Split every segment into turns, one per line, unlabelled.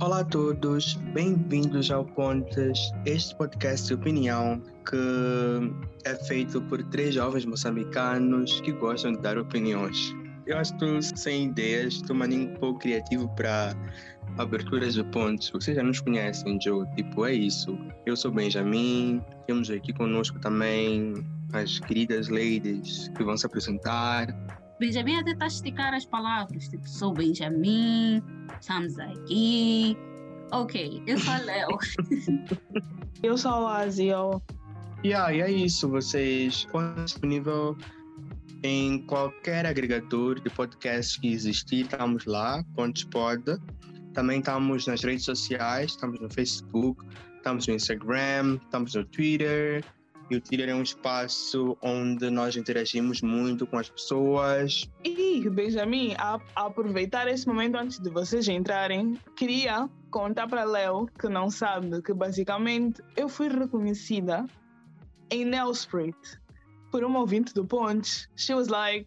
Olá a todos, bem-vindos ao Pontes, este podcast de opinião que é feito por três jovens moçambicanos que gostam de dar opiniões. Eu acho que sem ideias, estou um pouco criativo para aberturas de pontos. Vocês já nos conhecem, Joe, tipo, é isso. Eu sou Benjamin, temos aqui conosco também as queridas ladies que vão se apresentar.
Benjamin até está a esticar as palavras, tipo, sou Benjamin, estamos aqui. Ok, eu sou a Léo.
eu sou a Azio.
Yeah, e é isso, vocês estão disponível em qualquer agregador de podcast que existir, estamos lá, Pontes Pod. Também estamos nas redes sociais, estamos no Facebook, estamos no Instagram, estamos no Twitter, e o Twitter é um espaço onde nós interagimos muito com as pessoas.
E, Benjamin, a, a aproveitar esse momento antes de vocês entrarem, queria contar para Léo, que não sabe, que basicamente eu fui reconhecida em Nelsprit por uma ouvinte do Ponte. She was like,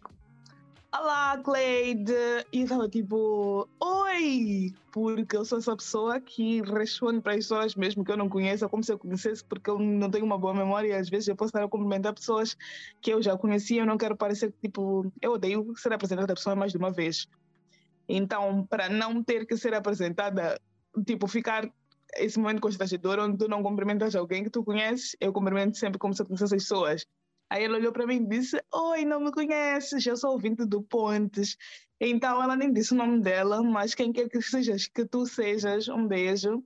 Olá, Cleide! E eu estava tipo, oi! Porque eu sou essa pessoa que responde para as pessoas mesmo que eu não conheço, como se eu conhecesse, porque eu não tenho uma boa memória e às vezes eu posso estar a cumprimentar pessoas que eu já conhecia, eu não quero parecer tipo, eu odeio ser apresentada a pessoa mais de uma vez. Então, para não ter que ser apresentada, tipo, ficar esse momento constrangedor onde tu não cumprimentas alguém que tu conheces, eu cumprimento sempre como se eu conhecesse as pessoas. Aí ela olhou para mim e disse: Oi, não me conheces, eu sou ouvinte do Pontes. Então ela nem disse o nome dela, mas quem quer que sejas, que tu sejas, um beijo.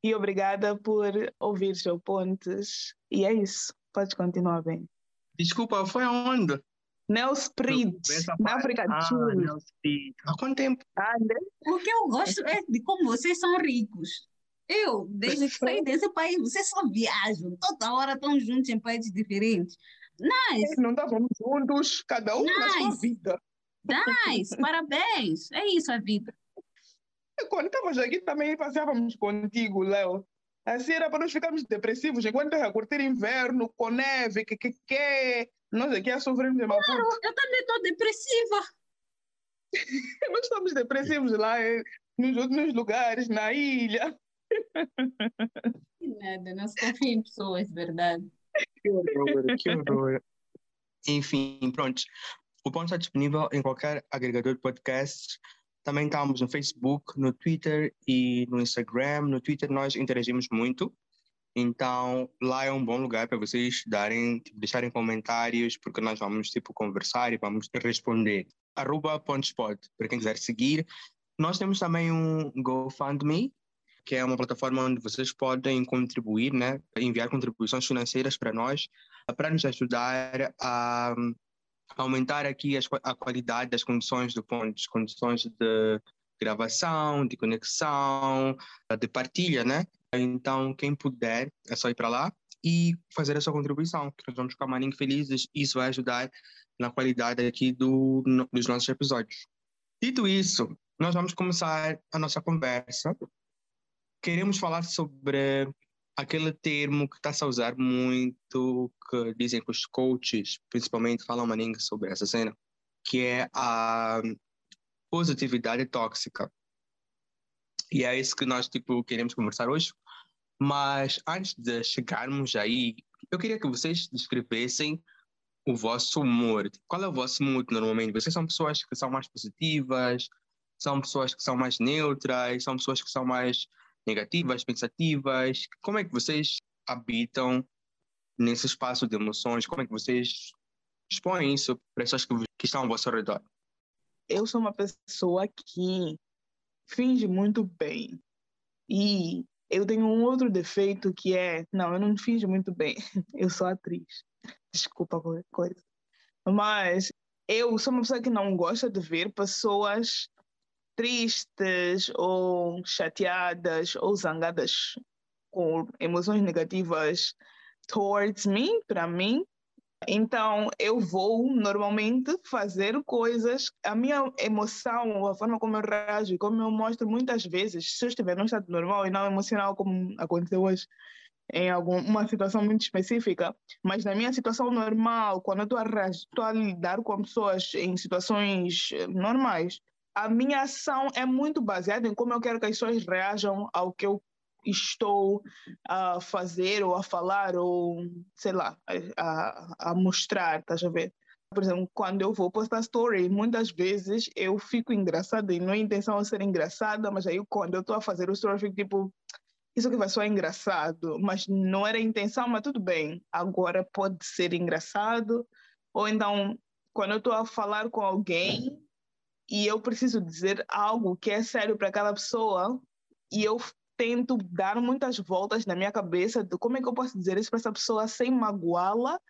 E obrigada por ouvir o Pontes. E é isso, pode continuar bem.
Desculpa, foi aonde?
Nelsprit, na África do Sul.
Ah, Há quanto tempo?
Ah, né?
O que eu gosto é de como vocês são ricos. Eu, desde que saí desse país, vocês só viajam, toda hora estão juntos em países diferentes. Nice.
Não estávamos juntos, cada um nice. na sua vida.
Nice, parabéns. É isso a vida.
Quando estávamos aqui também passeávamos contigo, Léo. Assim era para nós ficarmos depressivos enquanto era curtir inverno, com neve, que que que. Nós aqui a sofrermos de
Maputo. Claro, eu também estou depressiva.
nós estamos depressivos lá nos outros lugares, na ilha.
Nada, não se confia em pessoas, verdade.
Que horror, que horror. Enfim, pronto. O ponto está disponível em qualquer agregador de podcasts. Também estamos no Facebook, no Twitter e no Instagram. No Twitter nós interagimos muito. Então, lá é um bom lugar para vocês darem, tipo, deixarem comentários, porque nós vamos tipo, conversar e vamos responder. Arroba Pontespot, para quem quiser seguir. Nós temos também um GoFundMe, que é uma plataforma onde vocês podem contribuir, né, enviar contribuições financeiras para nós, para nos ajudar a aumentar aqui a qualidade das condições do ponto, condições de gravação, de conexão, de partilha, né? Então, quem puder, é só ir para lá e fazer a sua contribuição, que nós vamos ficar muito felizes isso vai ajudar na qualidade aqui do, no, dos nossos episódios. Dito isso, nós vamos começar a nossa conversa queremos falar sobre aquele termo que está-se a usar muito, que dizem que os coaches, principalmente, falam maninga sobre essa cena, que é a positividade tóxica. E é isso que nós tipo, queremos conversar hoje. Mas antes de chegarmos aí, eu queria que vocês descrevessem o vosso humor. Qual é o vosso mood normalmente? Vocês são pessoas que são mais positivas? São pessoas que são mais neutras? São pessoas que são mais negativas, pensativas? Como é que vocês habitam nesse espaço de emoções? Como é que vocês expõem isso para pessoas que, que estão ao vosso redor?
Eu sou uma pessoa que finge muito bem. E eu tenho um outro defeito que é, não, eu não finjo muito bem. Eu sou atriz. Desculpa qualquer coisa. Mas eu sou uma pessoa que não gosta de ver pessoas tristes ou chateadas ou zangadas com emoções negativas towards me, para mim. Então, eu vou normalmente fazer coisas. A minha emoção, a forma como eu reajo, como eu mostro muitas vezes, se eu estiver num estado normal e não emocional, como aconteceu hoje, em alguma situação muito específica, mas na minha situação normal, quando eu estou a, a lidar com pessoas em situações normais, a minha ação é muito baseada em como eu quero que as pessoas reajam ao que eu estou a fazer ou a falar ou, sei lá, a, a mostrar, estás a ver? Por exemplo, quando eu vou postar story, muitas vezes eu fico engraçada e não é intenção ser engraçada, mas aí quando eu estou a fazer o story, eu fico tipo, isso que vai soar engraçado, mas não era a intenção, mas tudo bem, agora pode ser engraçado. Ou então, quando eu estou a falar com alguém e eu preciso dizer algo que é sério para aquela pessoa e eu tento dar muitas voltas na minha cabeça de como é que eu posso dizer isso para essa pessoa sem magoá-la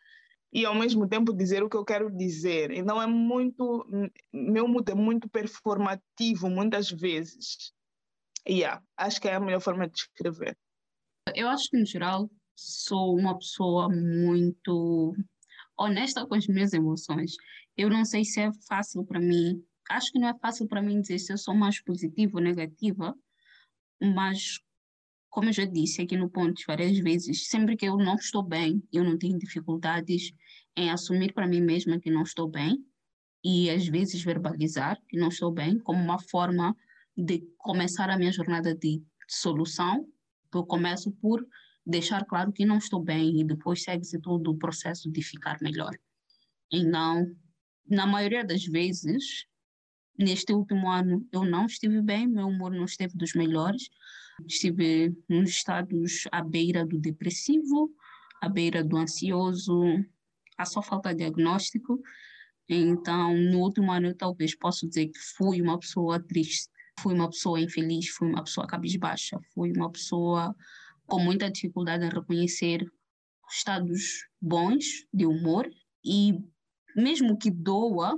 e ao mesmo tempo dizer o que eu quero dizer. Então é muito, meu mood é muito performativo muitas vezes. E yeah, acho que é a melhor forma de descrever.
Eu acho que, no geral, sou uma pessoa muito honesta com as minhas emoções. Eu não sei se é fácil para mim. Acho que não é fácil para mim dizer se eu sou mais positiva ou negativa, mas, como eu já disse aqui no ponto várias vezes, sempre que eu não estou bem, eu não tenho dificuldades em assumir para mim mesma que não estou bem e, às vezes, verbalizar que não estou bem como uma forma de começar a minha jornada de solução, eu começo por deixar claro que não estou bem e depois segue-se todo o processo de ficar melhor. Então, na maioria das vezes, neste último ano, eu não estive bem, meu humor não esteve dos melhores, estive nos estados à beira do depressivo, à beira do ansioso, há só falta de diagnóstico. Então, no último ano, eu talvez possa dizer que fui uma pessoa triste fui uma pessoa infeliz, fui uma pessoa cabisbaixa, fui uma pessoa com muita dificuldade em reconhecer estados bons de humor e mesmo que doa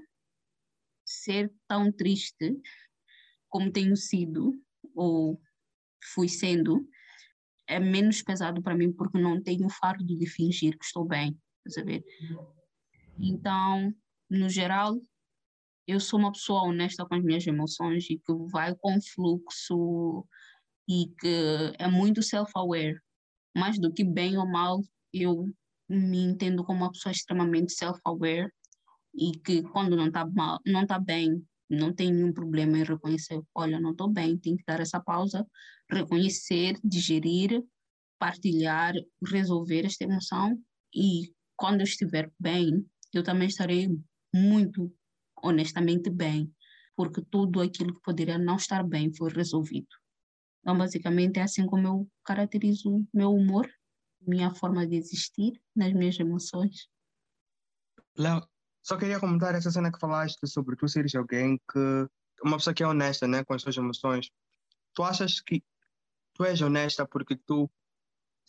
ser tão triste como tenho sido ou fui sendo, é menos pesado para mim porque não tenho o fardo de fingir que estou bem, saber? Então, no geral, eu sou uma pessoa honesta com as minhas emoções e que vai com fluxo e que é muito self-aware. Mais do que bem ou mal, eu me entendo como uma pessoa extremamente self-aware e que quando não está mal, não está bem, não tem nenhum problema em reconhecer, olha, não estou bem, tenho que dar essa pausa, reconhecer, digerir, partilhar, resolver esta emoção e quando eu estiver bem, eu também estarei muito honestamente bem, porque tudo aquilo que poderia não estar bem foi resolvido. Então, basicamente, é assim como eu caracterizo meu humor, minha forma de existir, nas minhas emoções.
Léo, só queria comentar essa cena que falaste sobre tu seres alguém que. Uma pessoa que é honesta né, com as suas emoções. Tu achas que tu és honesta porque tu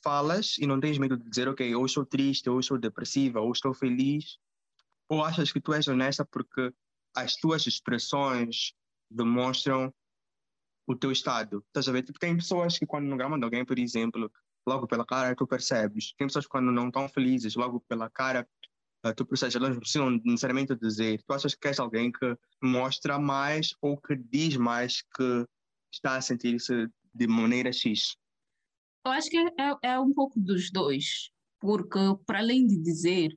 falas e não tens medo de dizer, ok, ou estou triste, ou estou depressiva, ou estou feliz? Ou achas que tu és honesta porque as tuas expressões demonstram o teu estado. Estás a ver? Tipo, tem pessoas que quando não gramam de alguém, por exemplo, logo pela cara tu percebes. Tem pessoas que quando não estão felizes, logo pela cara tu percebes. Elas não precisam necessariamente dizer. Tu achas que és alguém que mostra mais ou que diz mais que está a sentir-se de maneira X?
Eu acho que é, é um pouco dos dois. Porque, para além de dizer,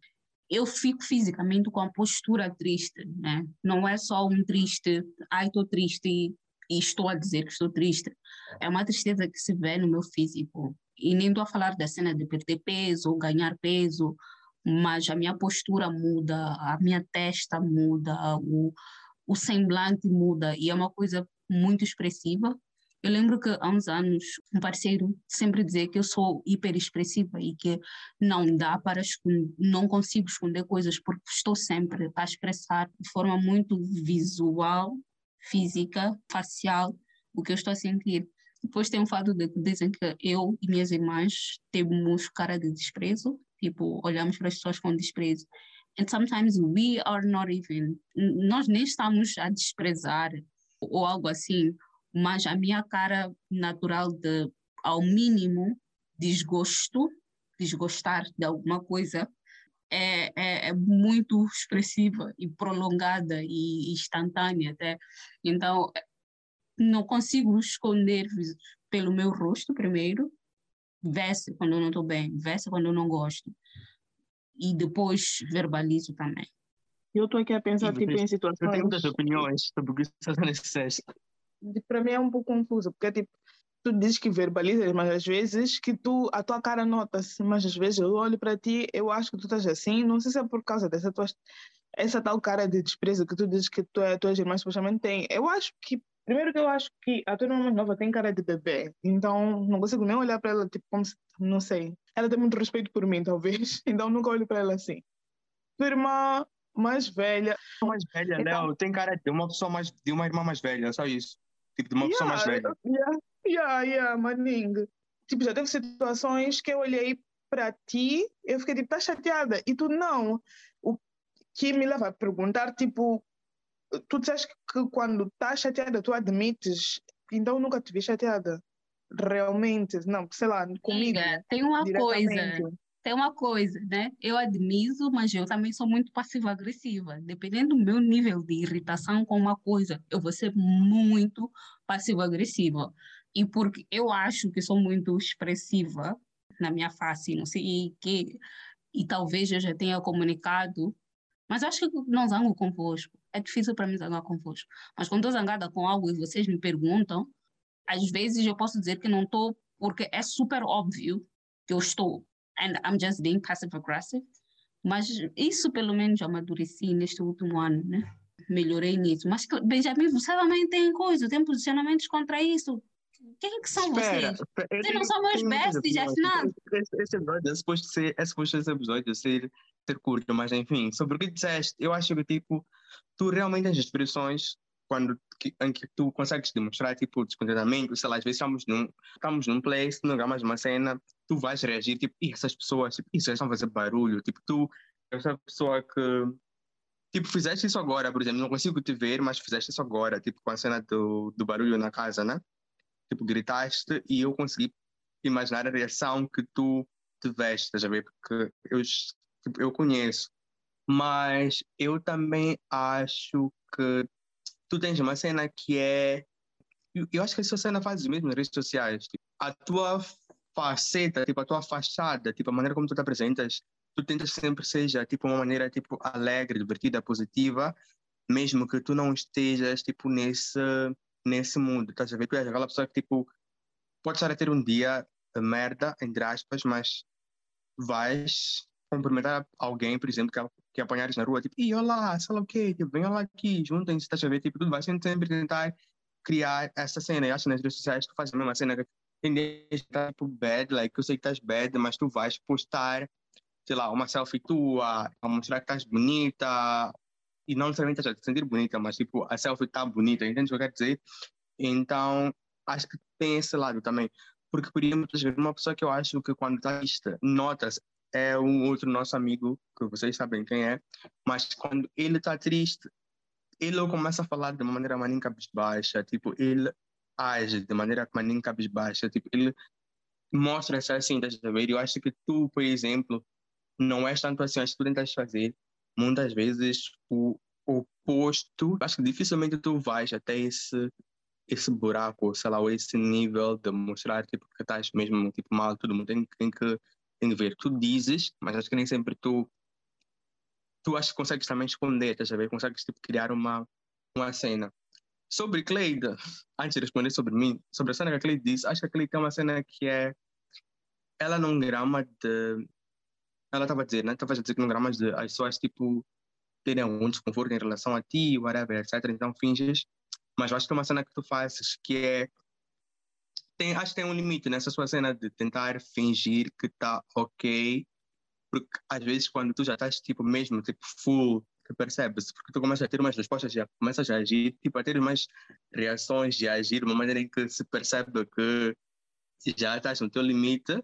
eu fico fisicamente com a postura triste, né? Não é só um triste, ai, estou triste e, e, estou a dizer que estou triste. É uma tristeza que se vê no meu físico. E nem estou a falar da cena de perder peso ou ganhar peso, mas a minha postura muda, a minha testa muda, o, o semblante muda e é uma coisa muito expressiva eu lembro que há uns anos um parceiro sempre dizia que eu sou hiper expressiva e que não dá para esconder, não consigo esconder coisas porque estou sempre a expressar de forma muito visual, física, facial o que eu estou a sentir. Depois tem o fato de que dizem que eu e minhas irmãs temos cara de desprezo, tipo, olhamos para as pessoas com desprezo. And sometimes we are not even, nós nem estamos a desprezar ou algo assim, mas a minha cara natural de, ao mínimo, desgosto, desgostar de alguma coisa, é, é, é, muito expressiva e prolongada e instantânea até. Então, não consigo esconder pelo meu rosto primeiro, vê-se quando eu não estou bem, vê-se quando eu não gosto. E depois verbalizo também.
Eu estou aqui a pensar tipo, em situações.
Eu tenho muitas opiniões sobre o que você está disseste.
Para mim é um pouco confuso, porque tipo, tu dizes que verbalizas, mas às vezes que tu, a tua cara nota-se, mas às vezes eu olho para ti, eu acho que tu estás assim, não sei se é por causa dessa tua, essa tal cara de desprezo que tu dizes que tu, a tua irmã supostamente tem. Eu acho que, primeiro que eu acho que a tua irmã mais nova tem cara de bebê, então não consigo nem olhar para ela, tipo, como se, não sei. Ela tem muito respeito por mim, talvez, então nunca olho para ela assim. Tua irmã mais velha,
mais velha,
Então-
Léo, tem cara de uma pessoa mais, de uma irmã mais velha, só isso. Tipo, de uma pessoa mais velha.
Yeah, yeah, yeah, maning. Tipo, já teve situações que eu olhei para ti, eu fiquei tipo, tá chateada? E tu não. O que me leva a perguntar, tipo, tu disseste que quando tá chateada tu admites, então nunca te vi chateada. Realmente, não, sei lá, comigo.
Amiga, tem uma coisa, tem uma coisa, né? Eu admito, mas eu também sou muito passiva-agressiva. Dependendo do meu nível de irritação com uma coisa, eu vou ser muito passiva-agressiva. E porque eu acho que sou muito expressiva na minha face, não sei, e que e talvez eu já tenha comunicado, mas acho que não zango convosco. É difícil para mim zangar convosco. Mas quando estou zangada com algo e vocês me perguntam, às vezes eu posso dizer que não estou, porque é super óbvio que eu estou. And I'm just being passive aggressive. Mas isso pelo menos amadureci neste último ano, né? Melhorei nisso. Mas Benjamin, você também tem coisa, tem posicionamentos contra isso. Quem que são
Espera,
vocês? Vocês não são meus besties, afinal.
Esse, esse episódio é suposto ser, é suposto esse episódio ser, ser curto, mas enfim, sobre o que disseste, eu acho que tipo, tu realmente tens expressões quando que, em que tu consegues demonstrar tipo descontentamento, sei lá, às vezes estamos num, estamos num place, não gramas uma cena, tu vais reagir, tipo, "Ih, essas pessoas, tipo, isso estão a fazer barulho, tipo, tu, essa pessoa que Tipo, fizeste isso agora, por exemplo, não consigo te ver, mas fizeste isso agora, tipo, com a cena do, do barulho na casa, né? Tipo, gritaste e eu consegui imaginar a reação que tu tiveste, a ver? Porque eu, tipo, eu conheço. Mas eu também acho que tu tens uma cena que é. Eu, eu acho que essa cena faz mesmo nas redes sociais. Tipo, a tua faceta, tipo, a tua fachada, tipo, a maneira como tu te apresentas, tu tentas sempre seja tipo uma maneira tipo alegre, divertida, positiva, mesmo que tu não estejas tipo nesse nesse mundo, estás a ver? Tu és aquela pessoa que tipo pode estar a ter um dia merda, entre aspas, mas vais cumprimentar alguém, por exemplo, que, que apanhares na rua, tipo, e olá, sei lá o quê, tipo, venha lá aqui, juntem-se, estás a ver? Tipo, tu vais sempre tentar criar essa cena. Eu acho que nas redes sociais tu fazes a mesma cena que estar tipo bad, like, eu sei que estás bad, mas tu vais postar sei lá, uma selfie tua, a mostrar que estás bonita, e não necessariamente a te sentir bonita, mas tipo, a selfie está bonita, entende o que eu quero dizer? Então, acho que tem esse lado também. Porque, por exemplo, uma pessoa que eu acho que quando está triste, nota-se, é um outro nosso amigo, que vocês sabem quem é, mas quando ele está triste, ele começa a falar de uma maneira maninha cabisbaixa, tipo, ele age de maneira maninha cabisbaixa, tipo, ele mostra-se assim, estás a ver? Eu acho que tu, por exemplo, não és tanto assim, acho que tu tentas fazer muitas vezes o oposto. Acho que dificilmente tu vais até esse esse buraco, sei lá, ou esse nível de mostrar tipo, que estás mesmo tipo, mal, todo mundo tem, tem, que, tem que ver. Tu dizes, mas acho que nem sempre tu tu acho que consegues também esconder, estás a ver? Consegues tipo, criar uma, uma cena. Sobre Cleide, antes de responder sobre mim, sobre a cena que a Cleide disse, acho que a Cleide tem uma cena que é ela não grama de ela estava a dizer, né? Estava a dizer que não gramas de as pessoas, tipo, terem algum desconforto em relação a ti, whatever, etc. Então finges. Mas eu acho que é uma cena que tu fazes que é. Tem, acho que tem um limite nessa sua cena de tentar fingir que está ok, porque às vezes quando tu já estás, tipo, mesmo, tipo, full, percebes, porque tu começas a ter umas respostas, já começas a agir, tipo, a ter umas reações de agir uma maneira em que se percebe que já estás no teu limite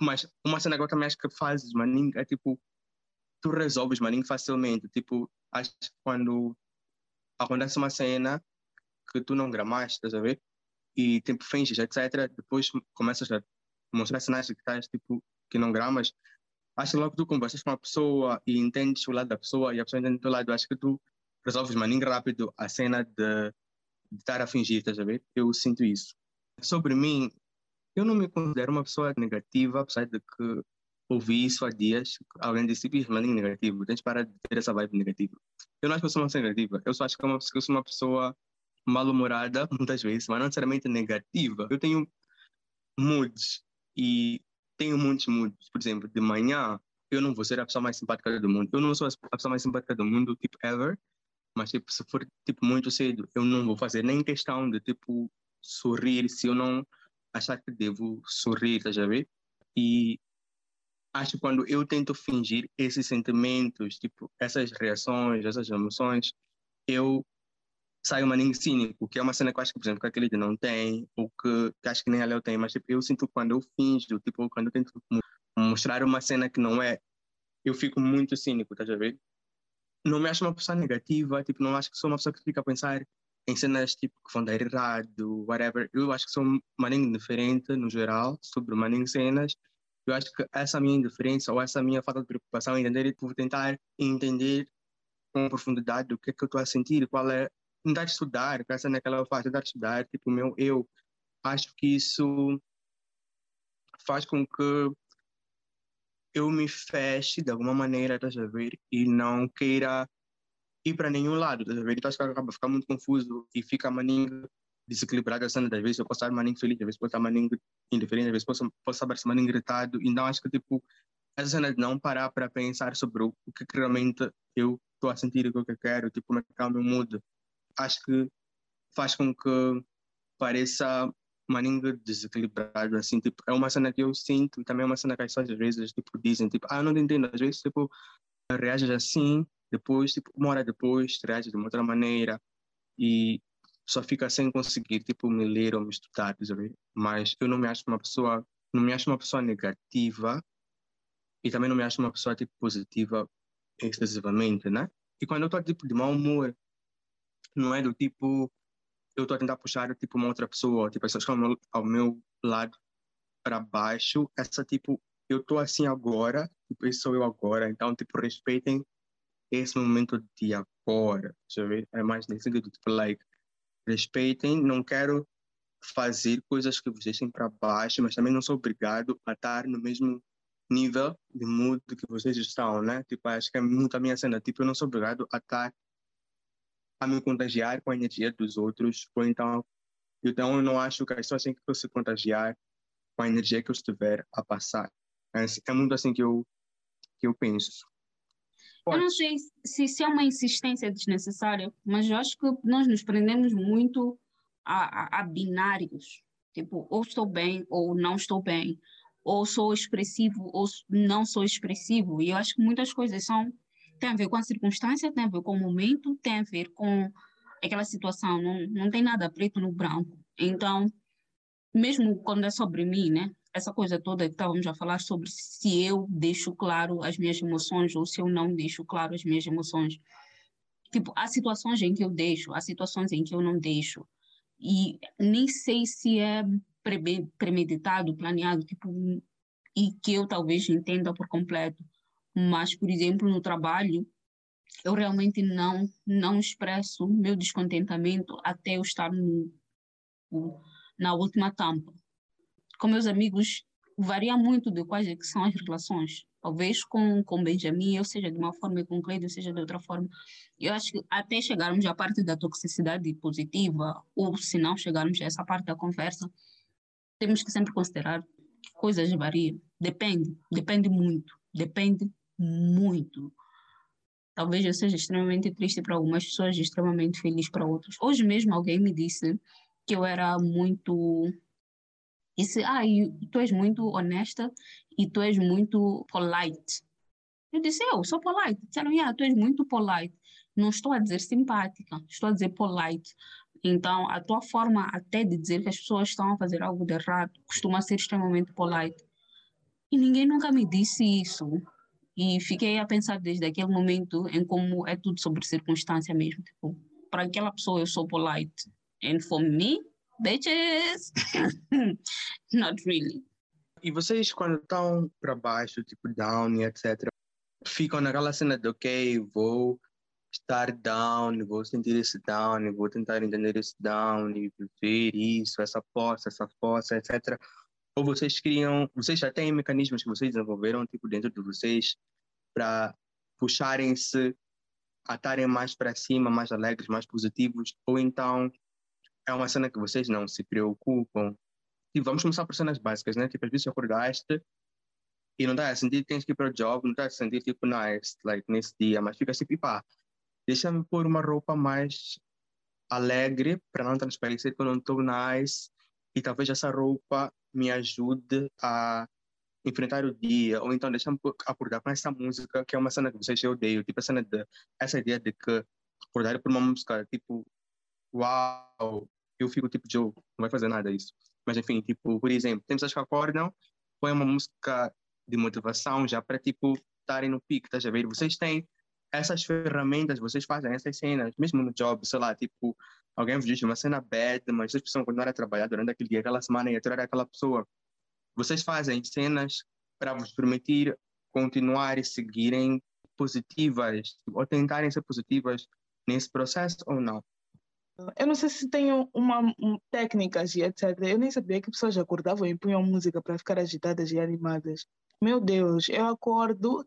mas uma cena que eu também acho que fazes, maninho, é tipo, tu resolves, maninho, facilmente. Tipo, acho que quando acontece uma cena que tu não gramaste, estás a ver? E, tipo, finges, etc. Depois começas a mostrar sinais que estás, tipo, que não gramas. Acho que logo tu conversas com uma pessoa e entendes o lado da pessoa e a pessoa entende o teu lado, acho que tu resolves, maninho, rápido a cena de, de estar a fingir, estás a ver? Eu sinto isso. Sobre mim, eu não me considero uma pessoa negativa, apesar de que ouvi isso há dias. Alguém disse, tipo, maninho negativo, tens de parar de ter essa vibe negativa. Eu não acho que eu sou uma pessoa negativa. Eu só acho que, que eu sou uma pessoa mal-humorada, muitas vezes, mas não necessariamente negativa. Eu tenho moods e tenho muitos moods. Por exemplo, de manhã, eu não vou ser a pessoa mais simpática do mundo. Eu não sou a pessoa mais simpática do mundo, tipo, ever. Mas, tipo, se for, tipo, muito cedo, eu não vou fazer nem questão de, tipo, sorrir se eu não achar que devo sorrir, tá já ver? E acho que quando eu tento fingir esses sentimentos, tipo, essas reações, essas emoções, eu saio maninho cínico, que é uma cena que eu acho que, por exemplo, que aquele não tem, ou que, que acho que nem a Léo tem, mas tipo, eu sinto quando eu finjo, tipo, quando eu tento mostrar uma cena que não é, eu fico muito cínico, tá a ver? Não me acho uma pessoa negativa, tipo, não acho que sou uma pessoa que fica a pensar em cenas tipo que vão dar errado, whatever. Eu acho que sou maninho indiferente no geral sobre maninho cenas. Eu acho que essa minha indiferença ou essa minha falta de preocupação em entender, tipo, tentar entender com profundidade o que é que eu estou a sentir, qual é tentar estudar, essa naquela fase, tentar estudar, tipo, meu eu, acho que isso faz com que eu me feche de alguma maneira, estás a ver, e não queira ir para nenhum lado, a ver, então acho que acaba ficar muito confuso e fica maninho desequilibrado, assim, às vezes eu posso estar maninho feliz, às vezes posso estar maninho indiferente, às vezes posso, posso estar gritado, então acho que, tipo, essa cena de não parar para pensar sobre o, que realmente eu estou a sentir, o que eu quero, tipo, como é que o meu mood, acho que faz com que pareça maninho desequilibrado, assim, tipo, é uma cena que eu sinto, também é uma cena que as pessoas às vezes, tipo, dizem, tipo, ah, não te entendo, às vezes, tipo, reages assim, depois, tipo, uma hora depois, reages de uma outra maneira, e só fica sem conseguir, tipo, me ler ou me estudar, sabe? Mas eu não me acho uma pessoa, não me acho uma pessoa negativa, e também não me acho uma pessoa, tipo, positiva excessivamente, né? E quando eu estou, tipo, de mau humor, não é do tipo eu estou a tentar puxar tipo uma outra pessoa, tipo as pessoas ao meu, ao meu lado para baixo, essa tipo eu estou assim agora, tipo esse sou eu agora, então tipo respeitem esse momento de agora, sabe? É mais nesse sentido, tipo like respeitem, não quero fazer coisas que vos deixem para baixo, mas também não sou obrigado a estar no mesmo nível de mood que vocês estão, né? Tipo, acho que é muito a minha cena. Tipo, eu não sou obrigado a estar a me contagiar com a energia dos outros, ou então, então eu não acho que as pessoas têm que se contagiar com a energia que eu estiver a passar. É, é muito assim que eu, que eu penso.
Pode. Eu não sei se, se é uma insistência desnecessária, mas eu acho que nós nos prendemos muito a, a, a binários. Tipo, ou estou bem ou não estou bem, ou sou expressivo ou não sou expressivo. E eu acho que muitas coisas são tem a ver com a circunstância, tem a ver com o momento, tem a ver com aquela situação, não, não tem nada preto no branco. Então, mesmo quando é sobre mim, né? Essa coisa toda que estávamos a falar sobre se eu deixo claro as minhas emoções ou se eu não deixo claro as minhas emoções. Tipo, há situações em que eu deixo, há situações em que eu não deixo. E nem sei se é premeditado, planeado, tipo, e que eu talvez entenda por completo mas, por exemplo, no trabalho, eu realmente não não expresso meu descontentamento até eu estar no, na última tampa. Com meus amigos, varia muito de quais é são as relações. Talvez com, com Benjamin, eu seja de uma forma e com Cleiton seja de outra forma. Eu acho que até chegarmos à parte da toxicidade positiva, ou se não chegarmos a essa parte da conversa, temos que sempre considerar que coisas variam. Depende, depende muito, depende muito. Talvez eu seja extremamente triste para algumas pessoas e extremamente feliz para outras. Hoje mesmo alguém me disse que eu era muito. Disse, ah, tu és muito honesta e tu és muito polite. Eu disse, eu sou polite. Disseram, ah, tu és muito polite. Não estou a dizer simpática, estou a dizer polite. Então, a tua forma até de dizer que as pessoas estão a fazer algo de errado costuma ser extremamente polite. E ninguém nunca me disse isso. E fiquei a pensar desde aquele momento em como é tudo sobre circunstância mesmo. Tipo, para aquela pessoa eu sou polite. And for me, bitches, not really.
E vocês, quando estão para baixo, tipo down etc., ficam naquela cena de, ok, vou estar down, vou sentir esse down, vou tentar entender esse down e viver isso, essa força, essa força, etc. Ou vocês criam, vocês já têm mecanismos que vocês desenvolveram, tipo, dentro de vocês, para puxarem-se a estarem mais para cima, mais alegres, mais positivos, ou então é uma cena que vocês não se preocupam. E vamos começar por cenas básicas, né? Tipo, às vezes acordaste e não está a sentir que tens que ir para o job, não está a sentir tipo nice, like, nesse dia, mas fica tipo, pá, deixa-me pôr uma roupa mais alegre para não transparecer que eu não estou nice e talvez essa roupa me ajude a enfrentar o dia, ou então deixa-me acordar com essa música, que é uma cena que vocês odeio, tipo a cena de, essa ideia de que acordar por uma música, tipo, uau, eu fico tipo, Joe, não vai fazer nada isso. Mas enfim, tipo, por exemplo, tem pessoas que acordam, põe uma música de motivação já para, tipo, estarem no pico, estás a ver? Vocês têm essas ferramentas, vocês fazem essas cenas, mesmo no job, sei lá, tipo, alguém vos diz uma cena bad, mas vocês precisam continuar a trabalhar durante aquele dia, aquela semana e aturar aquela pessoa vocês fazem cenas para vos permitir continuar e seguirem positivas ou tentarem ser positivas nesse processo ou não?
Eu não sei se tenho uma um, técnicas e etc. Eu nem sabia que pessoas acordavam e punham música para ficar agitadas e animadas. Meu Deus, eu acordo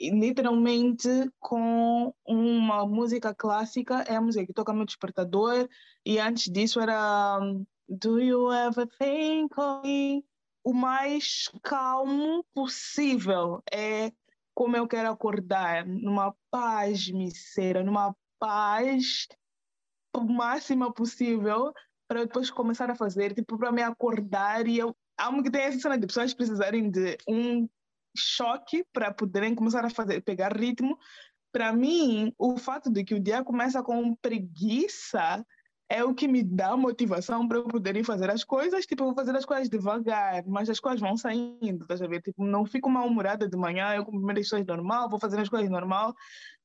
literalmente com uma música clássica, é a música que toca meu despertador, e antes disso era Do You Ever Think of Me? o mais calmo possível. É como eu quero acordar, numa paz misera, numa paz máxima possível, para depois começar a fazer, tipo, para me acordar e eu. Amo que tem essa cena de pessoas precisarem de um choque para poderem começar a fazer, pegar ritmo. Para mim, o fato de que o dia começa com preguiça é o que me dá motivação para eu poder fazer as coisas. Tipo, eu vou fazer as coisas devagar, mas as coisas vão saindo, tá a Tipo, não fico mal-humorada de manhã, eu cumprimento as coisas normal, vou fazer as coisas normal,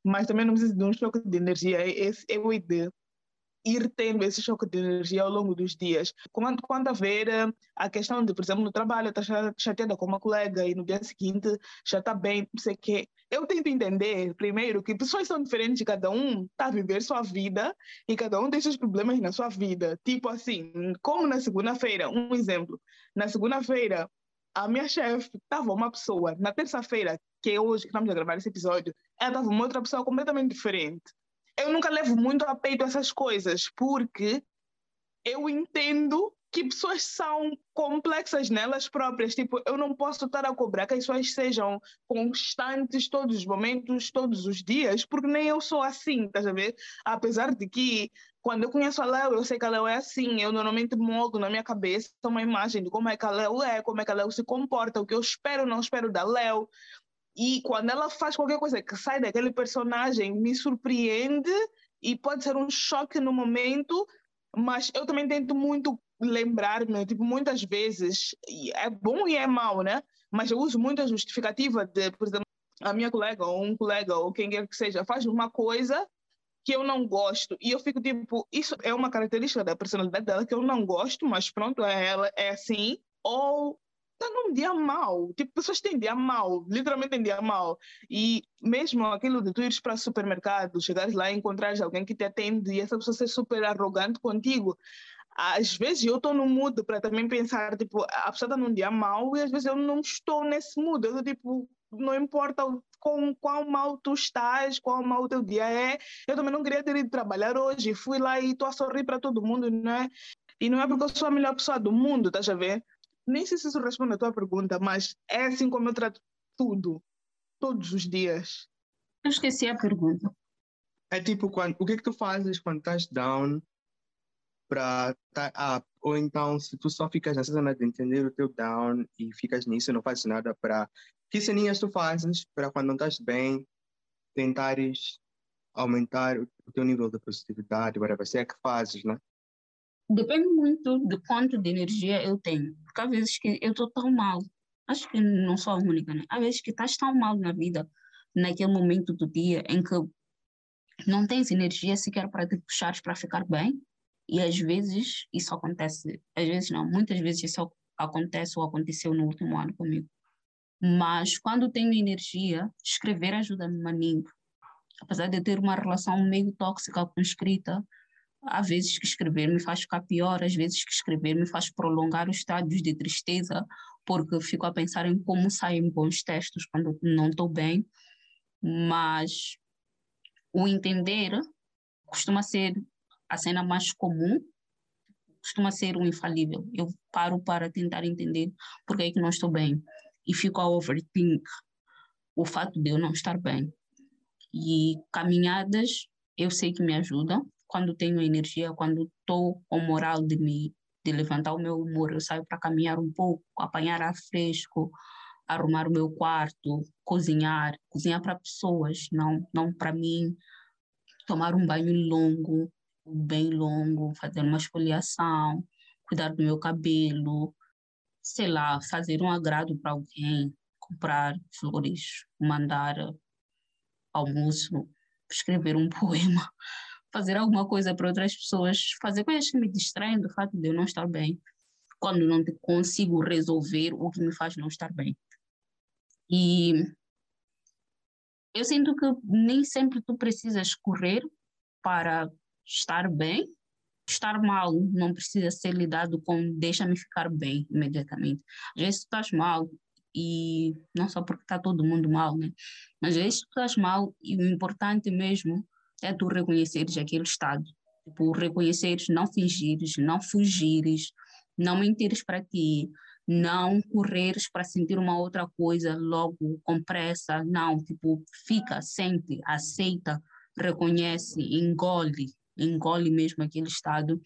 mas também não preciso de um choque de energia. Esse é o ideia ir tendo esse choque de energia ao longo dos dias. Quando, quando haver eh, a questão de, por exemplo, no trabalho, está chateada com uma colega e no dia seguinte já está bem, não sei o quê. Eu tento entender, primeiro, que pessoas são diferentes, cada um está a viver sua vida e cada um tem seus problemas na sua vida. Tipo assim, como na segunda-feira, um exemplo. Na segunda-feira, a minha chefe estava uma pessoa. Na terça-feira, que é hoje que estamos a gravar esse episódio, ela estava uma outra pessoa completamente diferente eu nunca levo muito a peito essas coisas, porque eu entendo que pessoas são complexas nelas próprias. Tipo, eu não posso estar a cobrar que as pessoas sejam constantes todos os momentos, todos os dias, porque nem eu sou assim, estás a ver? Apesar de que, quando eu conheço a Léo, eu sei que a Léo é assim. Eu normalmente moldo na minha cabeça uma imagem de como é que a Léo é, como é que a Léo se comporta, o que eu espero, não espero da Léo. E quando ela faz qualquer coisa que sai daquele personagem, me surpreende e pode ser um choque no momento, mas eu também tento muito lembrar-me, tipo, muitas vezes, é bom e é mau, né? Mas eu uso muito a justificativa de, por exemplo, a minha colega ou um colega ou quem quer que seja faz uma coisa que eu não gosto e eu fico tipo, isso é uma característica da personalidade dela que eu não gosto, mas pronto, é ela é assim. Ou está num dia mau. Tipo, pessoas têm dia mau, literalmente têm dia mau. E mesmo aquilo de tu ires para supermercado, chegares lá e encontrares alguém que te atende e essa pessoa ser super arrogante contigo. Às vezes eu estou no mood para também pensar, tipo, a pessoa está num dia mau e às vezes eu não estou nesse mood. Eu, tipo, não importa com qual mal tu estás, qual mal o teu dia é. Eu também não queria ter ido trabalhar hoje. Fui lá e estou a sorrir para todo mundo, não é? E não é porque eu sou a melhor pessoa do mundo, estás a ver? Nem sei se isso responde a tua pergunta, mas é assim como eu trato tudo, todos os dias.
Eu esqueci a pergunta.
É tipo, quando, o que é que tu fazes quando estás down para estar tá up? Ou então, se tu só ficas nessa zona de entender o teu down e ficas nisso e não fazes nada para... Que ceninhas tu fazes para quando não estás bem, tentares aumentar o teu nível de positividade, whatever, se é que fazes, né?
Depende muito de quanto de energia eu tenho. Porque há vezes que eu estou tão mal. Acho que não sou a única, né? Há vezes que estás tão mal na vida, naquele momento do dia em que não tens energia sequer para te puxares para ficar bem. E às vezes isso acontece, às vezes não, muitas vezes isso acontece ou aconteceu no último ano comigo. Mas quando tenho energia, escrever ajuda-me maninho. Apesar de ter uma relação meio tóxica com escrita, há vezes que escrever me faz ficar pior, às vezes que escrever me faz prolongar os estádios de tristeza, porque fico a pensar em como saem bons textos quando não estou bem, mas o entender costuma ser a cena mais comum, costuma ser o infalível. Eu paro para tentar entender porque é que não estou bem e fico a overthink o fato de eu não estar bem. E caminhadas eu sei que me ajudam, quando tenho energia, quando estou com moral de me de levantar o meu humor, eu saio para caminhar um pouco, apanhar ar fresco, arrumar o meu quarto, cozinhar, cozinhar para pessoas, não não para mim, tomar um banho longo, bem longo, fazer uma esfoliação, cuidar do meu cabelo, sei lá, fazer um agrado para alguém, comprar flores, mandar almoço, escrever um poema fazer alguma coisa para outras pessoas, fazer coisas que me distraem do fato de eu não estar bem, quando não consigo resolver o que me faz não estar bem. E eu sinto que nem sempre tu precisas correr para estar bem. Estar mal não precisa ser lidado com deixa-me ficar bem imediatamente. Às vezes tu estás mal e não só porque está todo mundo mal, né? Mas às vezes tu estás mal e o importante mesmo é tu reconheceres aquele estado. Tipo, reconheceres, não fingires, não fugires, não mentires para ti, não correres para sentir uma outra coisa logo com pressa, não, tipo, fica, sente, aceita, reconhece, engole, engole mesmo aquele estado,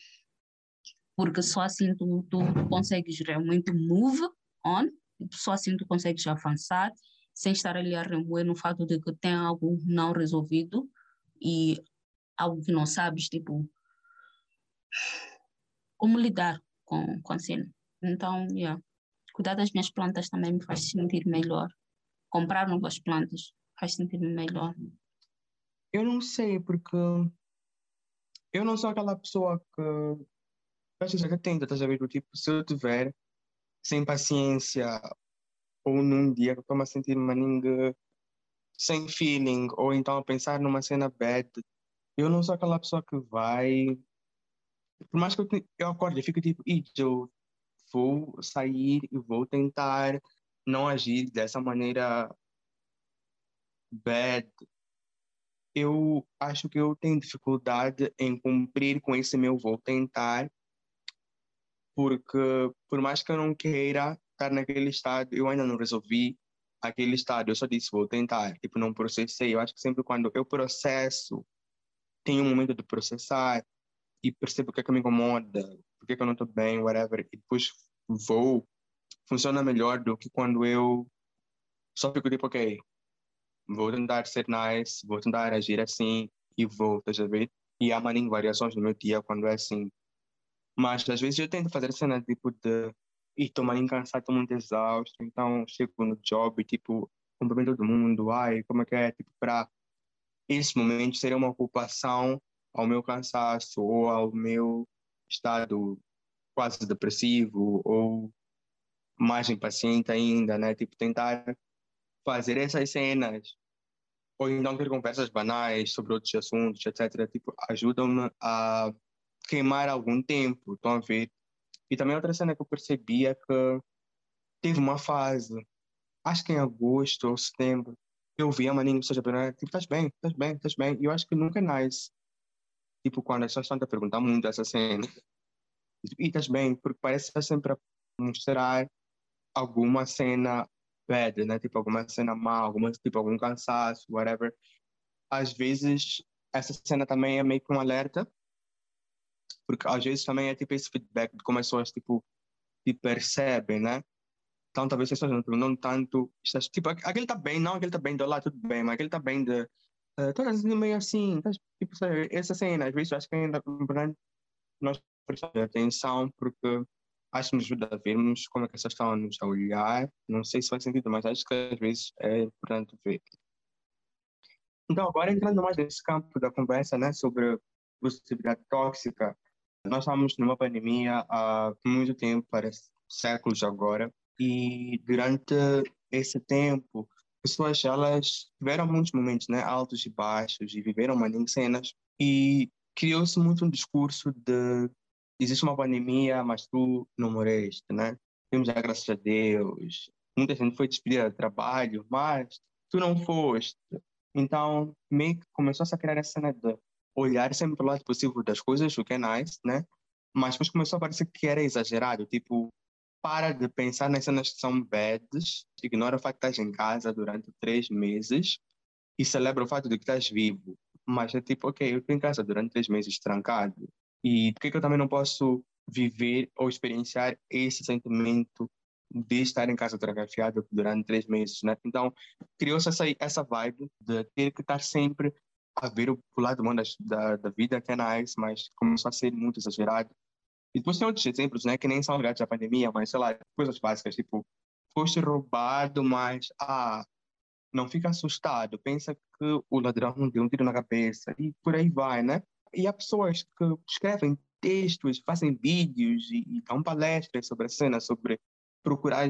porque só assim tu, tu consegues realmente move on, tipo, só assim tu consegues avançar, sem estar ali a remoer no fato de que tem algo não resolvido, e algo que não sabes, tipo, como lidar com, com a cena. Então, yeah. cuidar das minhas plantas também me faz sentir melhor. Comprar novas plantas faz sentir-me melhor.
Eu não sei, porque eu não sou aquela pessoa que às vezes atenta, estás a ver? Tipo, se eu tiver sem paciência ou num dia que eu estou a sentir uma ninguém sem feeling, ou então a pensar numa cena bad. Eu não sou aquela pessoa que vai. Por mais que eu, eu acorde e fico tipo, eu vou sair e vou tentar não agir dessa maneira bad. Eu acho que eu tenho dificuldade em cumprir com esse meu vou tentar, porque por mais que eu não queira estar naquele estado, eu ainda não resolvi aquele estado, eu só disse, vou tentar, tipo, não processei. Eu acho que sempre quando eu processo, tenho um momento de processar e percebo o que é que me incomoda, por que, é que eu não estou bem, whatever, e depois vou, funciona melhor do que quando eu só fico tipo, ok, vou tentar ser nice, vou tentar agir assim e vou, tá a ver? E há maninho variações no meu dia quando é assim. Mas às vezes eu tento fazer cena tipo de e estou mais cansado, estou muito exausto, então chego no job tipo, cumprimento todo mundo, ai, como é que é, tipo, para esse momento seria uma ocupação ao meu cansaço ou ao meu estado quase depressivo ou mais impaciente ainda, né? Tipo, tentar fazer essas cenas ou então ter conversas banais sobre outros assuntos, etc. Tipo, ajudam-me a queimar algum tempo, estão a ver? E também outra cena que eu percebi é que teve uma fase, acho que em agosto ou setembro, eu vi a maninha pessoas a tipo, estás bem, estás bem, estás bem. E eu acho que nunca é nice. Tipo, quando as pessoas estão a perguntar muito essa cena. E estás bem, porque parece sempre a mostrar alguma cena bad, né? Tipo, alguma cena má, alguma, tipo, algum cansaço, whatever. Às vezes, essa cena também é meio que um alerta porque às vezes também é tipo esse feedback de como as pessoas tipo, te percebem, né? Então talvez as pessoas não, não tanto, tipo, aquele está bem, não, aquele está bem, do lado tudo bem, mas aquele está bem de, uh, todas meio assim, tipo, essa cena, às vezes acho que ainda importante nós prestarmos atenção, porque acho que nos ajuda a vermos como é que as pessoas estão a nos olhar, não sei se faz sentido, mas acho que às vezes é importante ver. Então, agora entrando mais nesse campo da conversa, né, sobre positividade tóxica, nós estamos numa pandemia há muito tempo, parece séculos agora, e durante esse tempo, pessoas elas tiveram muitos momentos, né, altos e baixos, e viveram maninho cenas, e criou-se muito um discurso de existe uma pandemia, mas tu não morreste, né? Temos já graças a Deus. Muita gente foi despedida do trabalho, mas tu não foste. Então, meio que começou a criar essa cena de olhar sempre o lado possível das coisas, o que é nice, né? Mas depois começou a parecer que era exagerado, tipo, para de pensar nas cenas que são bads, ignora o fato de estás em casa durante três meses e celebra o fato de que estás vivo. Mas é tipo, ok, eu estou em casa durante três meses trancado e por que, que eu também não posso viver ou experienciar esse sentimento de estar em casa trancafiado durante três meses, né? Então, criou-se essa, essa vibe de ter que estar sempre ver o, lado bom da, da vida que é nice, mas começou a ser muito exagerado. E depois tem outros exemplos, né, que nem são ligados à pandemia, mas sei lá, coisas básicas, tipo, foste roubado, mas, ah, não fica assustado, pensa que o ladrão deu um tiro na cabeça e por aí vai, né? E há pessoas que escrevem textos, fazem vídeos e, e dão palestras sobre a cena, sobre procurar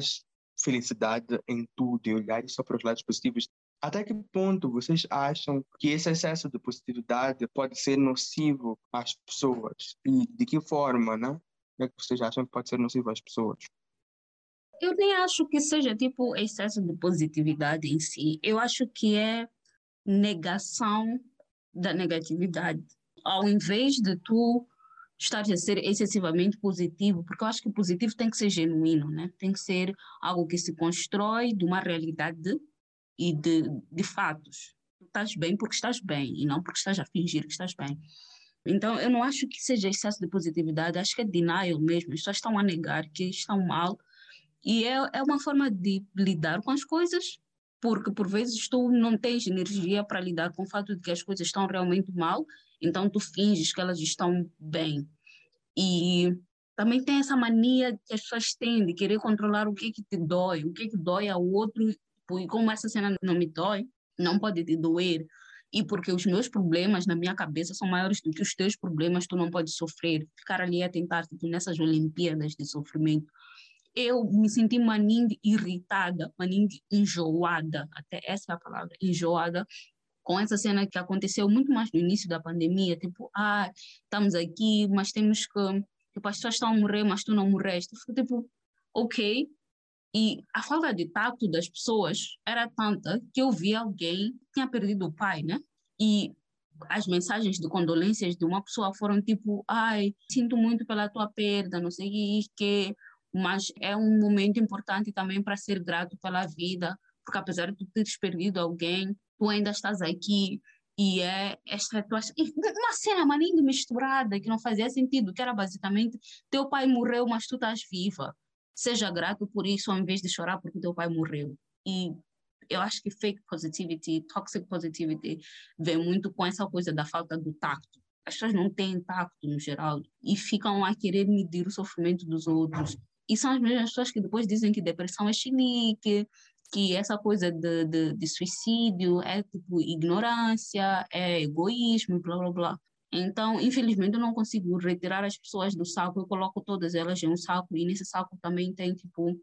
felicidade em tudo e olhar só para os lados positivos. Até que ponto vocês acham que esse excesso de positividade pode ser nocivo às pessoas? E de que forma, né? É que vocês acham que pode ser nocivo às pessoas?
Eu nem acho que seja tipo excesso de positividade em si. Eu acho que é negação da negatividade. Ao invés de tu estar a ser excessivamente positivo, porque eu acho que o positivo tem que ser genuíno, né? Tem que ser algo que se constrói de uma realidade e de, de fatos. Tu estás bem porque estás bem e não porque estás a fingir que estás bem. Então, eu não acho que seja excesso de positividade, acho que é denial mesmo. As pessoas estão a negar que estão mal e é, é uma forma de lidar com as coisas, porque por vezes tu não tens energia para lidar com o fato de que as coisas estão realmente mal, então tu finges que elas estão bem. E também tem essa mania que as pessoas têm de querer controlar o que que te dói, o que que dói ao outro e como essa cena não me dói, não pode te doer. E porque os meus problemas na minha cabeça são maiores do que os teus problemas, tu não podes sofrer. Ficar ali a tentar, tipo, nessas Olimpíadas de sofrimento. Eu me senti maninho irritada, maninho enjoada, até essa é a palavra, enjoada, com essa cena que aconteceu muito mais no início da pandemia, tipo, ah, estamos aqui, mas temos que, tipo, as pessoas estão a morrer, mas tu não morreste. Tipo, ok, e a falta de tato das pessoas era tanta que eu vi alguém que tinha perdido o pai, né? E as mensagens de condolências de uma pessoa foram tipo, ai, sinto muito pela tua perda, não sei o que, mas é um momento importante também para ser grato pela vida, porque apesar de tu teres perdido alguém, tu ainda estás aqui. E é esta tua... uma cena maninho misturada que não fazia sentido, que era basicamente teu pai morreu, mas tu estás viva seja grato por isso ao invés de chorar porque teu pai morreu. E eu acho que fake positivity, toxic positivity, vem muito com essa coisa da falta do tacto. As pessoas não têm tacto no geral e ficam a querer medir o sofrimento dos outros. E são as mesmas pessoas que depois dizem que depressão é chilique, que essa coisa de, de, de suicídio é tipo ignorância, é egoísmo, blá blá blá. Então, infelizmente, eu não consigo retirar as pessoas do saco, eu coloco todas elas em um saco, e nesse saco também tem, tipo,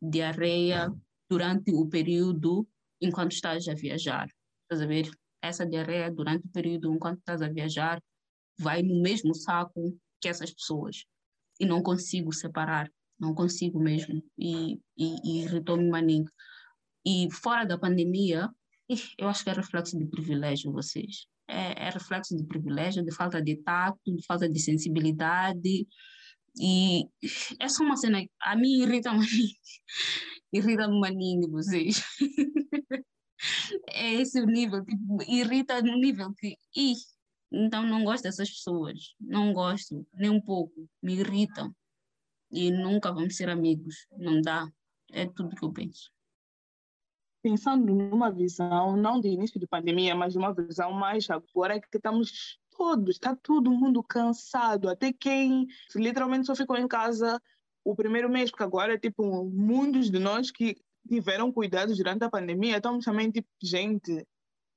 diarreia durante o período enquanto estás a viajar. Estás a ver? Essa diarreia durante o período enquanto estás a viajar vai no mesmo saco que essas pessoas. E não consigo separar, não consigo mesmo. E, e, e maninho. E fora da pandemia, eu acho que é reflexo de privilégio vocês é, é reflexo de privilégio, de falta de tato, de falta de sensibilidade. E é só uma cena. A mim irrita maninho. irrita-me maninho de vocês. é esse o nível. Tipo, irrita no nível que. Ih, então não gosto dessas pessoas. Não gosto, nem um pouco. Me irritam. E nunca vamos ser amigos. Não dá. É tudo que eu penso
pensando numa visão, não de início de pandemia, mas de uma visão mais agora é que estamos todos, está todo mundo cansado, até quem literalmente só ficou em casa o primeiro mês, porque agora, tipo, muitos de nós que tiveram cuidados durante a pandemia, estamos também, tipo, gente,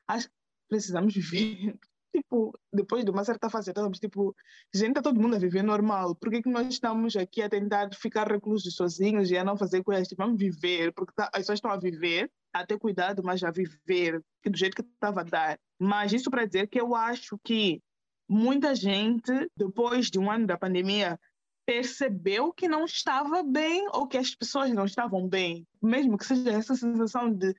acho que precisamos viver. Tipo, depois de uma certa fase, estamos tipo, gente, está todo mundo a viver normal. Por que, que nós estamos aqui a tentar ficar reclusos sozinhos e a não fazer coisas? Tipo, vamos viver, porque tá, as pessoas estão a viver a ter cuidado, mas a viver do jeito que estava a dar. Mas isso para dizer que eu acho que muita gente, depois de um ano da pandemia, percebeu que não estava bem ou que as pessoas não estavam bem. Mesmo que seja essa sensação de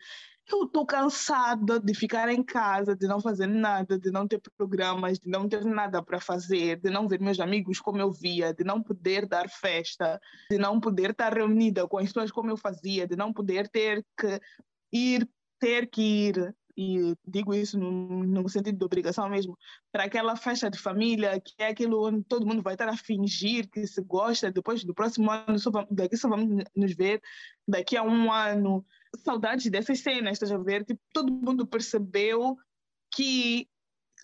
eu estou cansada de ficar em casa, de não fazer nada, de não ter programas, de não ter nada para fazer, de não ver meus amigos como eu via, de não poder dar festa, de não poder estar reunida com as pessoas como eu fazia, de não poder ter que ir, ter que ir e digo isso no, no, sentido de obrigação mesmo, para aquela festa de família, que é aquilo onde todo mundo vai estar a fingir que se gosta, depois do próximo ano, só vamos, daqui só vamos nos ver daqui a um ano. Saudades dessas cenas, estás a ver? Tipo, todo mundo percebeu que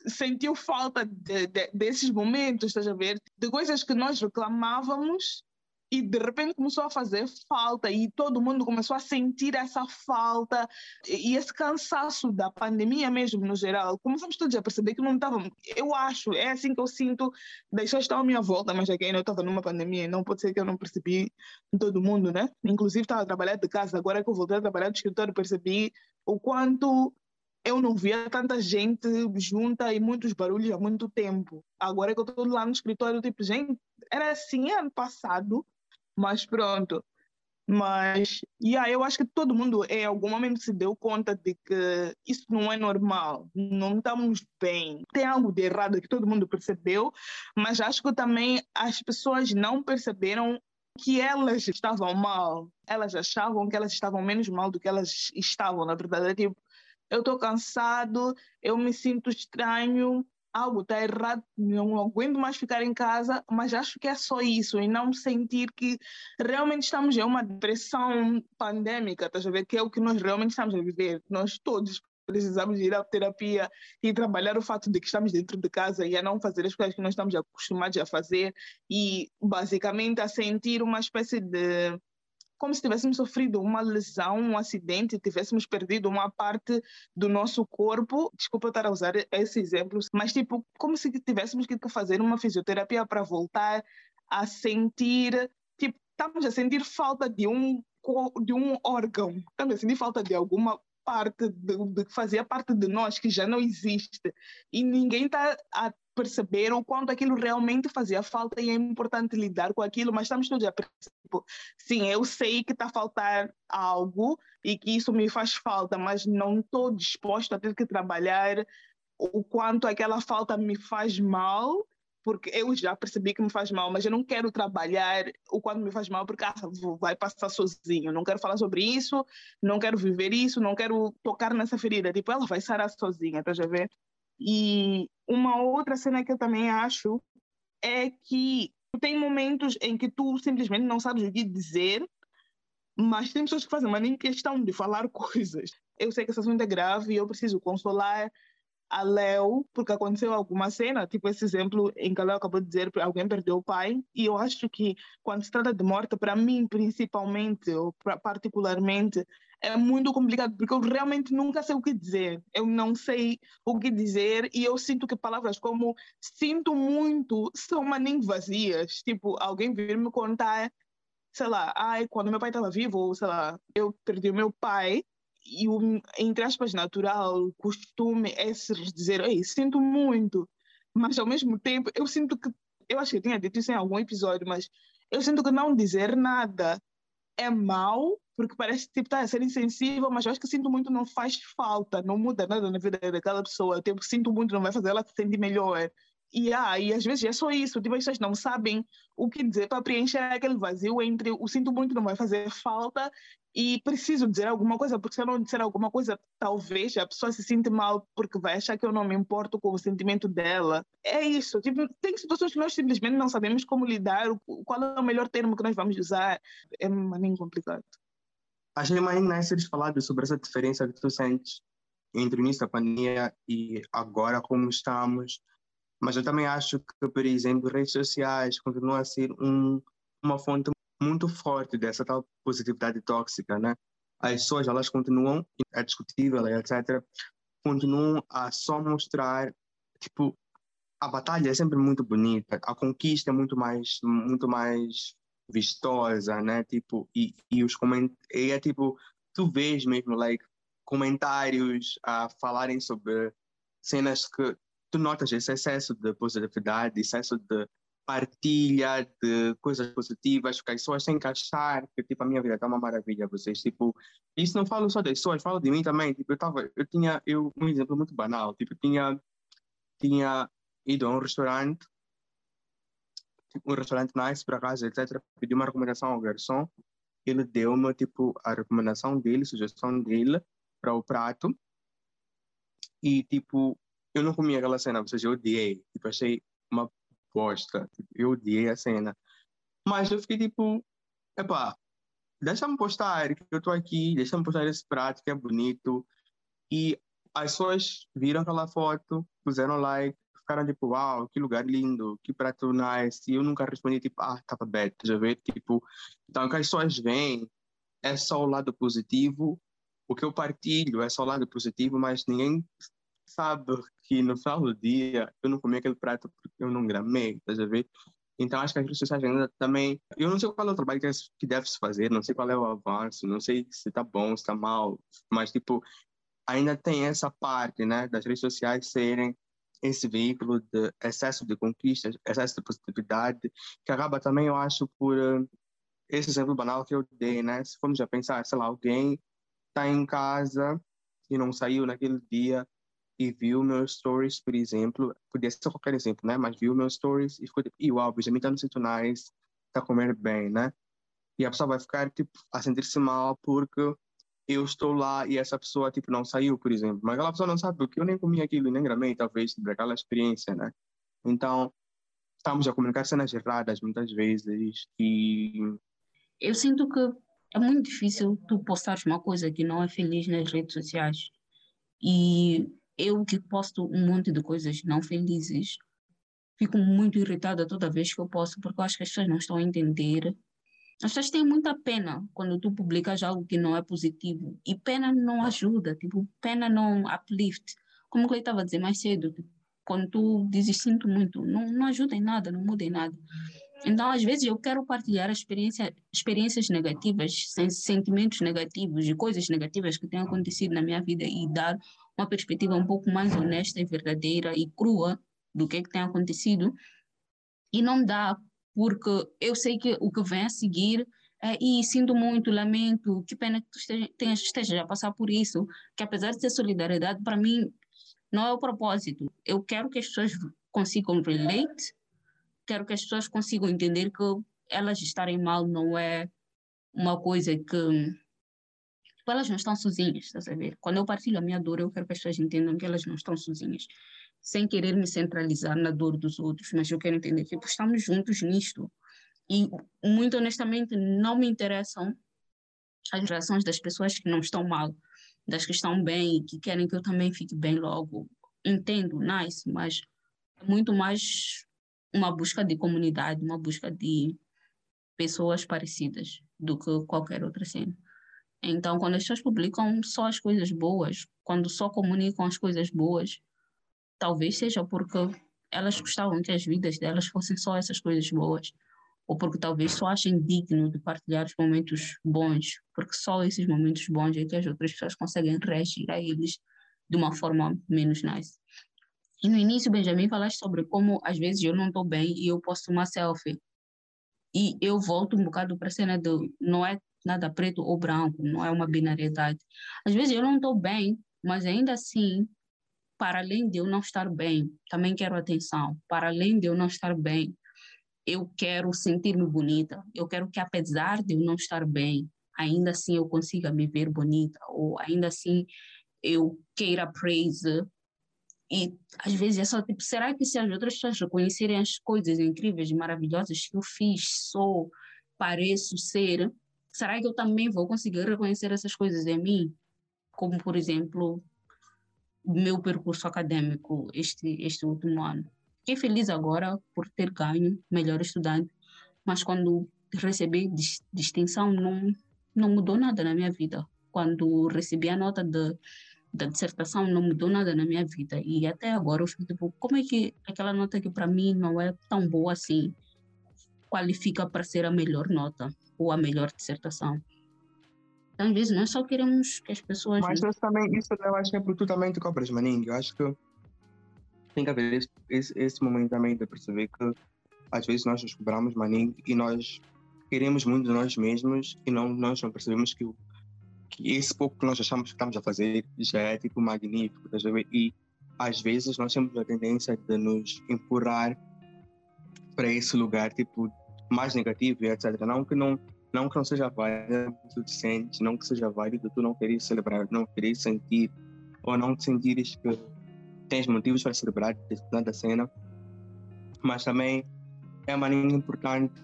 sentiu falta de, de, desses momentos, estás a ver? De coisas que nós reclamávamos e de repente começou a fazer falta e todo mundo começou a sentir essa falta e esse cansaço da pandemia mesmo no geral. Começamos todos a perceber que não estávamos. Eu acho, é assim que eu sinto, pessoas estão à minha volta, mas aqui eu estava numa pandemia, não pode ser que eu não percebi todo mundo, né? Inclusive estava a trabalhar de casa, agora que eu voltei a trabalhar de escritório, percebi o quanto eu não via tanta gente junta e muitos barulhos há muito tempo. Agora que eu estou lá no escritório, tipo, gente, era assim ano passado, mas pronto. Mas, yeah, eu acho que todo mundo em algum momento se deu conta de que isso não é normal, não estamos bem. Tem algo de errado que todo mundo percebeu, mas acho que também as pessoas não perceberam que elas estavam mal. Elas achavam que elas estavam menos mal do que elas estavam, na verdade. É tipo, eu estou cansado, eu me sinto estranho, algo está errado, não aguento mais ficar em casa, mas acho que é só isso, e não sentir que realmente estamos em uma depressão pandêmica, estás a ver? Que é o que nós realmente estamos a viver. Nós todos precisamos ir à terapia e trabalhar o fato de que estamos dentro de casa e a não fazer as coisas que nós estamos acostumados a fazer e basicamente a sentir uma espécie de como se tivéssemos sofrido uma lesão, um acidente, tivéssemos perdido uma parte do nosso corpo. Desculpa estar a usar esse exemplo, mas tipo, como se tivéssemos que fazer uma fisioterapia para voltar a sentir, tipo, estamos a sentir falta de um de um órgão, estamos a sentir falta de alguma parte de, que fazia parte de nós que já não existe e ninguém está a perceber o quanto aquilo realmente fazia falta e é importante lidar com aquilo, mas estamos todos a tipo, sim, eu sei que está a faltar algo e que isso me faz falta, mas não estou disposto a ter que trabalhar o quanto aquela falta me faz mal, porque eu já percebi que me faz mal, mas eu não quero trabalhar o quanto me faz mal, porque ah, vai passar sozinho. Não quero falar sobre isso, não quero viver isso, não quero tocar nessa ferida. Tipo, ela vai sarar sozinha, tá já ver? E uma outra cena que eu também acho é que tem momentos em que tu simplesmente não sabes o que dizer, mas tem pessoas que fazem uma nem questão de falar coisas. Eu sei que esse assunto é grave e eu preciso consolar a Léo, porque aconteceu alguma cena, tipo esse exemplo em que a Léo acabou de dizer que alguém perdeu o pai, e eu acho que quando se trata de morte, para mim principalmente, ou particularmente, é muito complicado, porque eu realmente nunca sei o que dizer. Eu não sei o que dizer e eu sinto que palavras como sinto muito são maninho vazias. Tipo, alguém vir me contar, sei lá, ai, quando meu pai estava vivo, ou sei lá, eu perdi o meu pai, e o, entre aspas, natural, costume é se dizer, ei, sinto muito. Mas ao mesmo tempo, eu sinto que, eu acho que eu tinha dito isso em algum episódio, mas eu sinto que não dizer nada é mal, porque parece tipo, tá a ser insensível, mas eu acho que sinto muito não faz falta, não muda nada na vida daquela pessoa. Tipo, sinto muito não vai fazer ela se sentir melhor. E, ah, às vezes é só isso, tipo, as pessoas não sabem o que dizer para preencher aquele vazio entre o sinto muito não vai fazer falta e preciso dizer alguma coisa, porque se eu não disser alguma coisa, talvez a pessoa se sinta mal porque vai achar que eu não me importo com o sentimento dela. É isso, tipo, tem situações que nós simplesmente não sabemos como lidar, qual é o melhor termo que nós vamos usar, é bem complicado.
Achei mais nice falarem sobre essa diferença que tu sentes entre o início da pandemia e agora como estamos, mas eu também acho que, por exemplo, redes sociais continuam a ser um, uma fonte muito forte dessa tal positividade tóxica, né? As pessoas, elas continuam, é discutível, etc., continuam a só mostrar, tipo, a batalha é sempre muito bonita, a conquista é muito mais, muito mais vistosa, né? Tipo, e, e os comentários, é tipo, tu vês mesmo, like, comentários a falarem sobre cenas que tu notas esse excesso de positividade, excesso de partilha de coisas positivas, que as pessoas têm que achar que tipo, a minha vida está uma maravilha. Vocês, tipo, isso não falo só das pessoas, falo de mim também. Tipo, eu, tava, eu tinha, eu, um exemplo muito banal, tipo, tinha, tinha ido a um restaurante, um restaurante nice, para casa, etc. Pedi uma recomendação ao garçom, ele deu-me, tipo, a recomendação dele, sugestão dele para o prato, e, tipo, eu não comi aquela cena, ou seja, eu odiei. Tipo, achei uma bosta. Tipo, eu odiei a cena. Mas eu fiquei tipo, epá, deixa-me postar que eu tô aqui, deixa-me postar esse prato que é bonito. E as pessoas viram aquela foto, puseram like, ficaram tipo, uau, que lugar lindo, que prato nice. E eu nunca respondi tipo, ah, tava bad, já vê? Tipo, então as pessoas veem é só o lado positivo. O que eu partilho é só o lado positivo, mas ninguém sabe que no final do dia eu não comi aquele prato porque eu não gramei, estás a ver? Então acho que as redes sociais ainda também. Eu não sei qual é o trabalho que deve se fazer, não sei qual é o avanço, não sei se está bom, se está mal, mas tipo, ainda tem essa parte, né, das redes sociais serem esse veículo de excesso de conquistas, excesso de positividade, que acaba também, eu acho, por uh, esse exemplo banal que eu dei, né? Se formos a pensar, sei lá, alguém está em casa e não saiu naquele dia e viu meus stories, por exemplo, podia ser qualquer exemplo, né? Mas viu meus stories e ficou tipo, e uau, Benjamin tá no sítio nice, tá comendo bem, né? E a pessoa vai ficar, tipo, a sentir-se mal porque eu estou lá e essa pessoa, tipo, não saiu, por exemplo. Mas aquela pessoa não sabe porque eu nem comi aquilo, nem gramei, talvez, tipo, aquela experiência, né? Então, estamos a comunicar cenas erradas muitas vezes e...
Eu sinto que é muito difícil tu postares uma coisa que não é feliz nas redes sociais. E eu que posto um monte de coisas não felizes, fico muito irritada toda vez que eu posto, porque eu acho que as pessoas não estão a entender. As pessoas têm muita pena quando tu publicas algo que não é positivo. E pena não ajuda, tipo, pena não uplift. Como eu estava a dizer mais cedo, tipo, quando tu dizes sinto muito, não, não ajuda em nada, não muda em nada. Então, às vezes, eu quero partilhar experiência, experiências negativas, sentimentos negativos e coisas negativas que têm acontecido na minha vida e dar uma perspectiva um pouco mais honesta e verdadeira e crua do que, é que tem acontecido. E não dá, porque eu sei que o que vem a seguir é, e sinto muito, lamento, que pena que tu esteja, esteja a passar por isso, que apesar de ser solidariedade, para mim não é o propósito. Eu quero que as pessoas consigam relate, quero que as pessoas consigam entender que elas estarem mal não é uma coisa que elas não estão sozinhas, estás a ver? Quando eu partilho a minha dor, eu quero que as pessoas entendam que elas não estão sozinhas. Sem querer me centralizar na dor dos outros, mas eu quero entender que tipo, estamos juntos nisto. E, muito honestamente, não me interessam as reações das pessoas que não estão mal, das que estão bem e que querem que eu também fique bem logo. Entendo, nice, mas é muito mais uma busca de comunidade, uma busca de pessoas parecidas do que qualquer outra cena. Então, quando as pessoas publicam só as coisas boas, quando só comunicam as coisas boas, talvez seja porque elas gostavam que as vidas delas fossem só essas coisas boas, ou porque talvez só achem digno de partilhar os momentos bons, porque só esses momentos bons é que as outras pessoas conseguem reagir a eles de uma forma menos nice. E no início, Benjamin, falaste sobre como às vezes eu não estou bem e eu posto uma selfie. E eu volto um bocado para a cena do não é nada preto ou branco, não é uma binariedade. Às vezes eu não estou bem, mas ainda assim, para além de eu não estar bem, também quero atenção. Para além de eu não estar bem, eu quero sentir-me bonita. Eu quero que, apesar de eu não estar bem, ainda assim eu consiga me ver bonita, ou ainda assim eu queira praise. E às vezes é só tipo, será que se as outras pessoas reconhecerem as coisas incríveis e maravilhosas que eu fiz, sou, pareço ser, será que eu também vou conseguir reconhecer essas coisas em mim? Como, por exemplo, meu percurso acadêmico este, este último ano. Fiquei feliz agora por ter ganho melhor estudante, mas quando recebi distinção não, não mudou nada na minha vida. Quando recebi a nota de, da dissertação não mudou nada na minha vida. E até agora eu fico tipo, como é que aquela nota que para mim não é tão boa assim qualifica para ser a melhor nota? ou a melhor dissertação. Então, às vezes, nós só queremos que as pessoas.
Mas isso também, isso eu acho que é porque tu também te cobras, maninho. Eu acho que tem que haver esse, esse, esse momento também de perceber que às vezes nós nos cobramos maninho e nós queremos muito de nós mesmos e não, nós não percebemos que, que esse pouco que nós achamos que estamos a fazer já é tipo magnífico, tá e às vezes nós temos a tendência de nos empurrar para esse lugar tipo mais negativo e etc. Não que não não que não seja válido tu te sentes, não que seja válido tu não querer celebrar, não querer sentir ou não sentires que tens motivos para celebrar determinada cena, mas também é uma maneira importante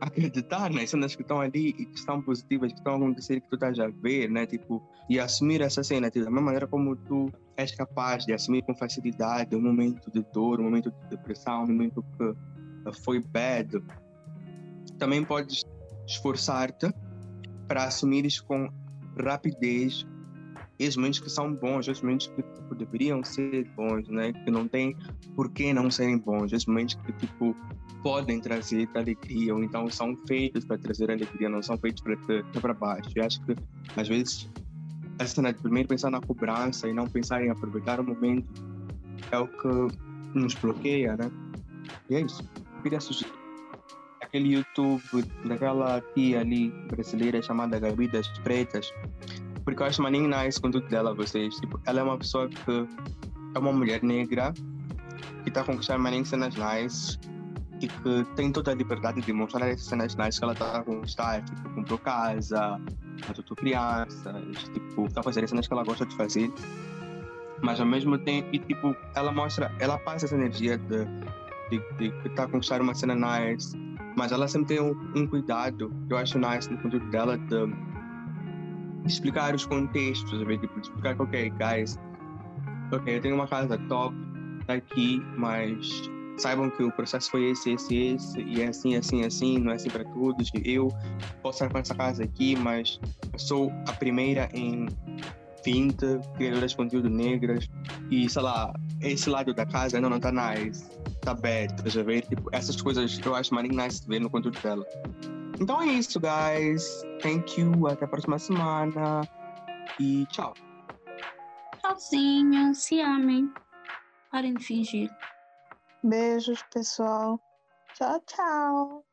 acreditar nas cenas que estão ali e que estão positivas, que estão a acontecer, que tu estás a ver, né? Tipo, e assumir essa cena, tipo, da mesma maneira como tu és capaz de assumir com facilidade um momento de dor, um momento de depressão, um momento que foi bad, também podes esforçar-te para assumires com rapidez esses momentos que são bons, esses momentos que tipo, deveriam ser bons, né? Que não tem por que não serem bons, esses momentos que tipo podem trazer alegria, ou então são feitos para trazer alegria, não são feitos para te para baixo. Eu acho que às vezes essa né, primeiro pensar na cobrança e não pensar em aproveitar o momento é o que nos bloqueia, né? E é isso. Queria sugerir aquele YouTube daquela tia ali brasileira chamada Gabi das Pretas, porque eu acho maninho nice com tudo dela, vocês. Tipo, ela é uma pessoa que é uma mulher negra que está a conquistar cenas nice e que tem toda a liberdade de mostrar essas cenas nice que ela está a conquistar. Tipo, comprou casa, adotou crianças, tipo, está fazer as cenas que ela gosta de fazer. Mas ao mesmo tempo, e, tipo, ela mostra, ela passa essa energia de, de, de está a conquistar uma cena nice, mas ela sempre tem um, um cuidado, eu acho nice no conteúdo dela, de, explicar os contextos, tipo, de explicar que, ok, guys, ok, eu tenho uma casa top, tá aqui, mas saibam que o processo foi esse, esse, esse, e é assim, assim, assim, não é assim para todos. Eu posso estar com essa casa aqui, mas sou a primeira em 20 criadoras de conteúdo negras, e sei lá, esse lado da casa ainda não está nice tá já ver? Tipo, essas coisas eu acho mais nice de ver no conteúdo dela. Então é isso, guys. Thank you. Até a próxima semana. E tchau.
Tchauzinho. Se amem. Parem de fingir.
Beijos, pessoal. Tchau, tchau.